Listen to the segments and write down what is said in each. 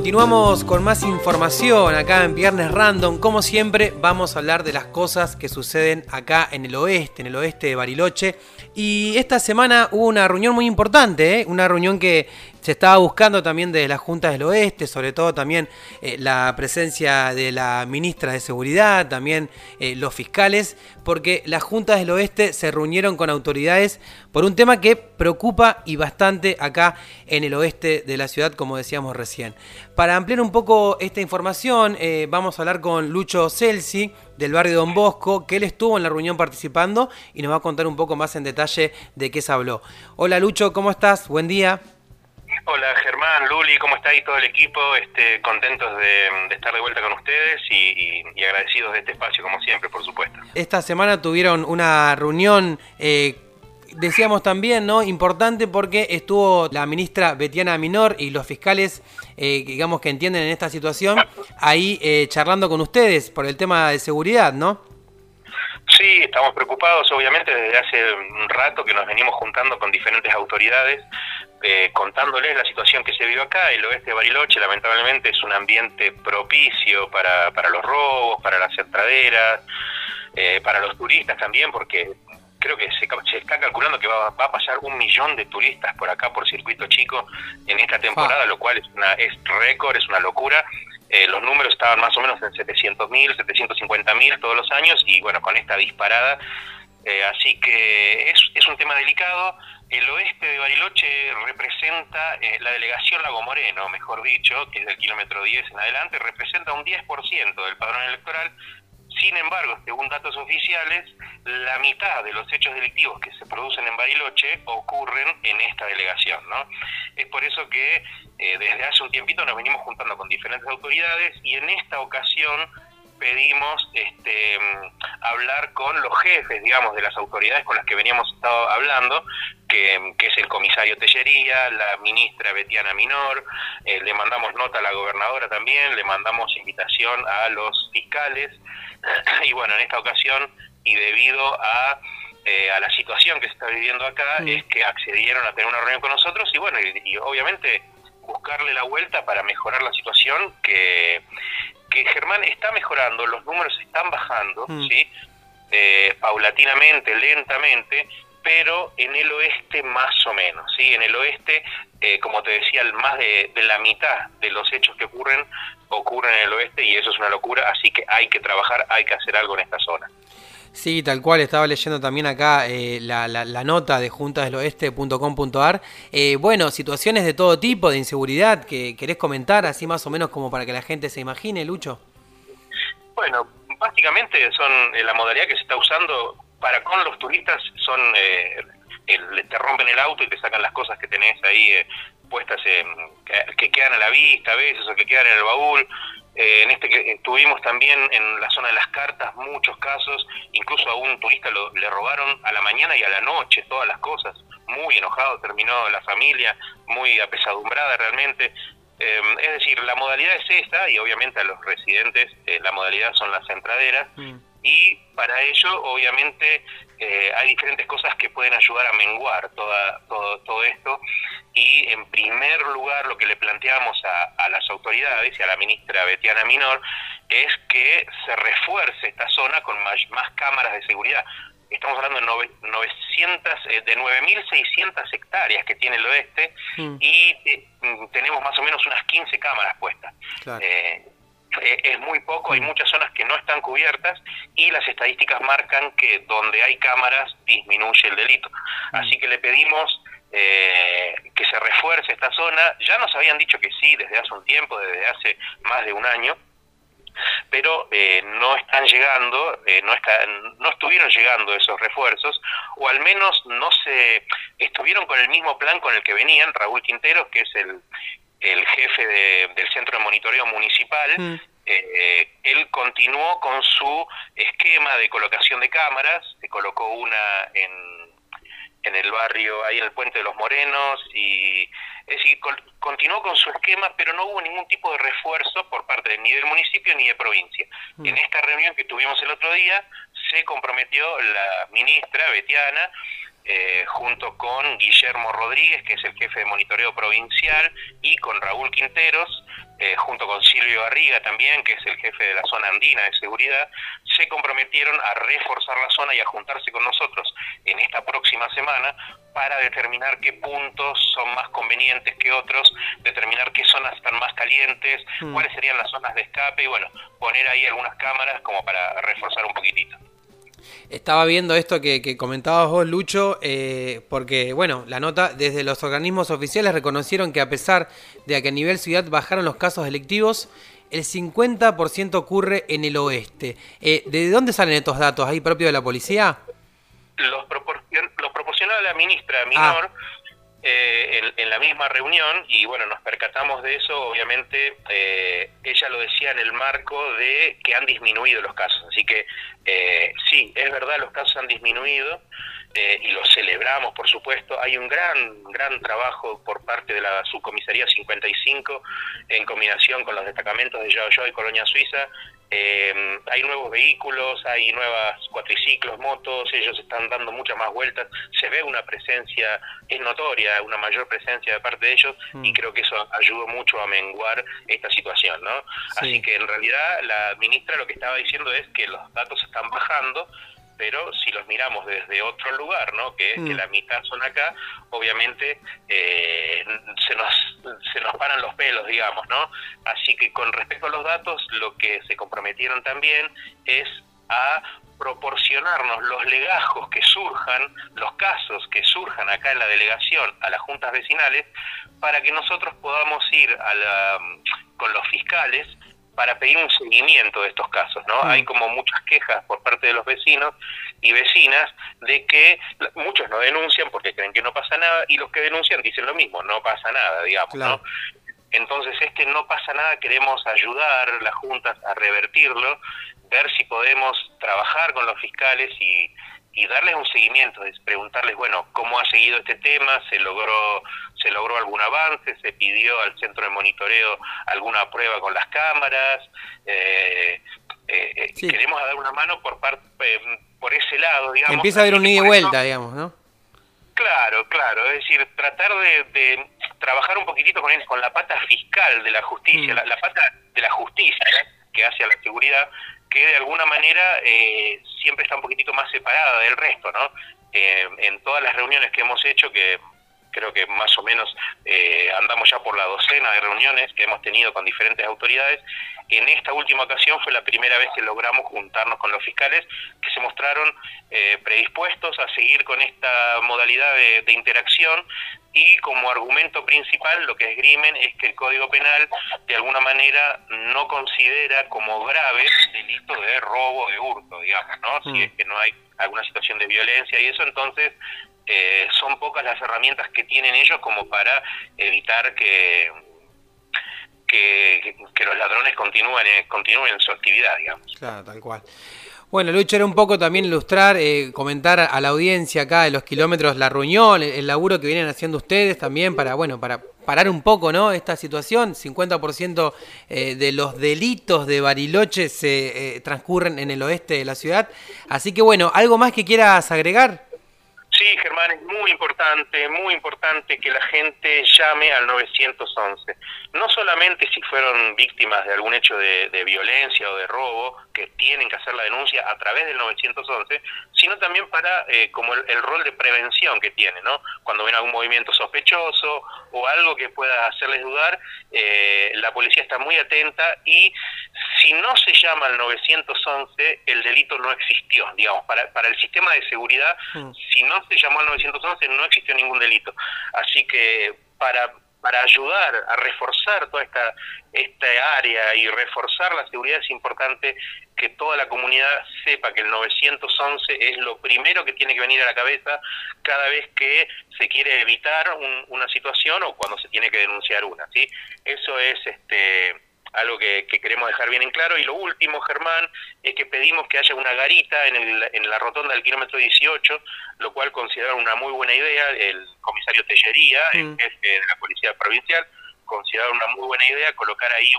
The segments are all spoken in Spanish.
continuamos con más información acá en Viernes Random. Como siempre, vamos a hablar de las cosas que suceden acá en el oeste, en el oeste de Bariloche. Y esta semana hubo una reunión muy importante, ¿eh? una reunión que se estaba buscando también desde las juntas del oeste, sobre todo también eh, la presencia de la ministra de Seguridad, también eh, los fiscales, porque las juntas del oeste se reunieron con autoridades por un tema que preocupa y bastante acá en el oeste de la ciudad, como decíamos recién. Para ampliar un poco esta información, eh, vamos a hablar con Lucho Celsi del barrio Don Bosco, que él estuvo en la reunión participando y nos va a contar un poco más en detalle de qué se habló. Hola Lucho, ¿cómo estás? Buen día. Hola Germán, Luli, ¿cómo está ahí todo el equipo? Este, contentos de, estar de vuelta con ustedes y, agradecidos de este espacio como siempre, por supuesto. Esta semana tuvieron una reunión, eh, decíamos también, ¿no? Importante porque estuvo la ministra Betiana Minor y los fiscales, eh, digamos que entienden en esta situación, ahí eh, charlando con ustedes por el tema de seguridad, ¿no? Sí, estamos preocupados, obviamente, desde hace un rato que nos venimos juntando con diferentes autoridades, eh, contándoles la situación que se vive acá. El oeste de Bariloche, lamentablemente, es un ambiente propicio para, para los robos, para las entraderas, eh, para los turistas también, porque creo que se, está calculando que va, a pasar un millón de turistas por acá, por Circuito Chico, en esta temporada, ah. lo cual es, una, es récord, es una locura. Eh, los números estaban más o menos en 700.000, 750.000 todos los años y bueno, con esta disparada. Eh, así que es, es un tema delicado. El oeste de Bariloche representa, eh, la delegación Lago Moreno, mejor dicho, que es del kilómetro 10 en adelante, representa un 10% del padrón electoral. Sin embargo, según datos oficiales, la mitad de los hechos delictivos que se producen en Bariloche ocurren en esta delegación. ¿no? Es por eso que eh, desde hace un tiempito nos venimos juntando con diferentes autoridades y en esta ocasión pedimos este, hablar con los jefes, digamos, de las autoridades con las que veníamos estado hablando, que, es el comisario Tellería, la ministra Betiana Minor, eh, le mandamos nota a la gobernadora también, le mandamos invitación a los fiscales, y bueno, en esta ocasión, y debido a eh, a la situación que se está viviendo acá, es que accedieron a tener una reunión con nosotros y bueno, y obviamente buscarle la vuelta para mejorar la situación que, que Germán está mejorando, los números están bajando, mm. ¿sí? Eh, paulatinamente, lentamente, pero en el oeste más o menos, ¿sí? En el oeste, eh, como te decía, más de, de, la mitad de los hechos que ocurren ocurren en el oeste y eso es una locura, así que hay que trabajar, hay que hacer algo en esta zona. Sí, tal cual, estaba leyendo también acá eh, la, la, nota de juntasdeloeste.com.ar. Eh, bueno, situaciones de todo tipo, de inseguridad, que querés comentar, así más o menos como para que la gente se imagine, Lucho. Bueno, básicamente son eh, la modalidad que se está usando para con los turistas, son te rompen el auto y te sacan las cosas que tenés ahí puestas, que, que, quedan a la vista a veces o que quedan en el baúl eh, en este que tuvimos también en la zona de las cartas muchos casos, incluso a un turista lo, le robaron a la mañana y a la noche todas las cosas, muy enojado terminó la familia, muy apesadumbrada realmente. Eh, es decir, la modalidad es esta y obviamente a los residentes eh, la modalidad son las entraderas. Mm y para ello obviamente eh, hay diferentes cosas que pueden ayudar a menguar toda, todo, todo esto y en primer lugar lo que le planteamos a, las autoridades y a la ministra Betiana Minor es que se refuerce esta zona con más, más cámaras de seguridad. Estamos hablando de 900, eh, de 9.600 hectáreas que tiene el oeste mm. y eh, tenemos más o menos unas 15 cámaras puestas. Eh, es muy poco, hay mm. muchas zonas que no están cubiertas y las estadísticas marcan que donde hay cámaras disminuye el delito. Mm. Así que le pedimos eh, que se refuerce esta zona. Ya nos habían dicho que sí desde hace un tiempo, desde hace más de un año, pero eh, no están llegando, no, están, no estuvieron llegando esos refuerzos, o al menos no se estuvieron con el mismo plan con el que venían Raúl Quinteros, que es el, el jefe del centro de monitoreo municipal, mm. eh, él continuó con su esquema de colocación de cámaras, se colocó una en, en el barrio, ahí en el Puente de los Morenos, y es decir, continuó con su esquema, pero no hubo ningún tipo de refuerzo por parte ni del municipio ni de provincia. Mm. En esta reunión que tuvimos el otro día, se comprometió la ministra Betiana eh, junto con Guillermo Rodríguez, que es el jefe de monitoreo provincial, y con Raúl Quinteros, eh, junto con Silvio Barriga también, que es el jefe de la zona andina de seguridad, se comprometieron a reforzar la zona y a juntarse con nosotros en esta próxima semana para determinar qué puntos son más convenientes que otros, determinar qué zonas están más calientes, mm. cuáles serían las zonas de escape y bueno, poner ahí algunas cámaras como para reforzar un poquitito. Estaba viendo esto que, comentabas vos, Lucho, eh, porque, bueno, la nota, desde los organismos oficiales reconocieron que a pesar de que a nivel ciudad bajaron los casos delictivos, el 50% ocurre en el oeste. Eh, ¿De dónde salen estos datos? ¿Ahí propio de la policía? Los, los proporcionó la ministra Minor. Ah. Eh, en, la misma reunión y bueno, nos percatamos de eso, obviamente eh, ella lo decía en el marco de que han disminuido los casos, así que eh, sí, es verdad, los casos han disminuido y lo celebramos, por supuesto, hay un gran, gran trabajo por parte de la subcomisaría 55 en combinación con los destacamentos de Yao y Colonia Suiza eh, hay nuevos vehículos, hay nuevas cuatriciclos, motos, ellos están dando muchas más vueltas, se ve una presencia, es notoria, una mayor presencia de parte de ellos y mm. creo que eso ayudó mucho a menguar esta situación, ¿no? Así que en realidad la ministra lo que estaba diciendo es que los datos están bajando, pero si los miramos desde otro lugar, ¿no? que, que mm. la mitad son acá, obviamente eh, se, nos, se nos paran los pelos, digamos, ¿no? Así que con respecto a los datos, lo que se comprometieron también es a proporcionarnos los legajos que surjan, los casos que surjan acá en la delegación, a las juntas vecinales, para que nosotros podamos ir a la, con los fiscales para pedir un seguimiento de estos casos, ¿no? Mm. Hay como muchas quejas por parte de los vecinos y vecinas de que muchos no denuncian porque creen que no pasa nada y los que denuncian dicen lo mismo, no pasa nada, digamos, ¿no? Entonces, este no pasa nada, queremos ayudar las juntas a revertirlo, ver si podemos trabajar con los fiscales y, y darles un seguimiento, es preguntarles, bueno, cómo ha seguido este tema, se logró, se logró algún avance, se pidió al centro de monitoreo alguna prueba con las cámaras, eh, eh, eh queremos dar una mano por parte, por ese lado, digamos. Empieza a haber un ida y vuelta, digamos, ¿no? Claro, claro, es decir, tratar de, trabajar un poquitito con, con la pata fiscal de la justicia, mm. la, pata de la justicia que hace a la seguridad, que de alguna manera eh, siempre está un poquitito más separada del resto, ¿no? Eh, en todas las reuniones que hemos hecho, que creo que más o menos eh, andamos ya por la docena de reuniones que hemos tenido con diferentes autoridades, en esta última ocasión fue la primera vez que logramos juntarnos con los fiscales que se mostraron predispuestos a seguir con esta modalidad de interacción y como argumento principal lo que esgrimen es que el Código Penal de alguna manera no considera como grave delito de robo, de hurto, digamos, ¿no? Si mm. es que no hay alguna situación de violencia y eso, entonces eh, son pocas las herramientas que tienen ellos como para evitar que, que, que los ladrones continúen, continúen su actividad, digamos. Claro, tal cual. Bueno, Lucho, era un poco también ilustrar, eh, comentar a la audiencia acá de los kilómetros la reunión, el, laburo que vienen haciendo ustedes también para, bueno, para parar un poco, ¿no? Esta situación, 50% eh, de los delitos de Bariloche se eh, transcurren en el oeste de la ciudad. Así que bueno, ¿algo más que quieras agregar? Sí, Germán, es muy importante, muy importante que la gente llame al 911. No solamente si fueron víctimas de algún hecho de, violencia o de robo, que tienen que hacer la denuncia a través del 911, sino también para eh, como el, rol de prevención que tiene, ¿no? Cuando ven algún movimiento sospechoso o algo que pueda hacerles dudar, eh, la policía está muy atenta y si no se llama al 911, el delito no existió, digamos, para, para el sistema de seguridad, mm. si no se llamó al 911 no existió ningún delito. Así que para, para ayudar a reforzar toda esta, esta área y reforzar la seguridad es importante que toda la comunidad sepa que el 911 es lo primero que tiene que venir a la cabeza cada vez que se quiere evitar una situación o cuando se tiene que denunciar una. ¿sí? Eso es este algo que, queremos dejar bien en claro. Y lo último, Germán, es que pedimos que haya una garita en, el, en la rotonda del kilómetro 18, lo cual consideraron una muy buena idea. El comisario Tellería, el mm. jefe de la Policía Provincial, consideraron una muy buena idea colocar ahí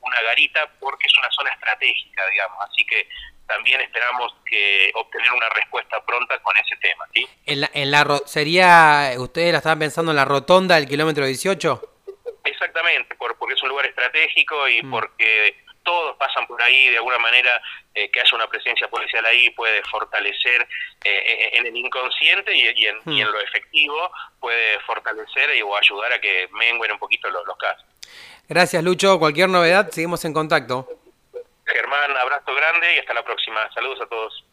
una garita porque es una zona estratégica, digamos. Así que también esperamos que obtener una respuesta pronta con ese tema. ¿sí? ¿En la, en la, ¿Sería, ustedes la estaban pensando en la rotonda del kilómetro 18? Exactamente, por, porque es un lugar estratégico y mm. porque todos pasan por ahí, de alguna manera eh, que haya una presencia policial ahí puede fortalecer eh, en el inconsciente y, en, y, en, mm. lo efectivo puede fortalecer o ayudar a que menguen un poquito los, los casos. Gracias Lucho, cualquier novedad seguimos en contacto. Germán, abrazo grande y hasta la próxima. Saludos a todos.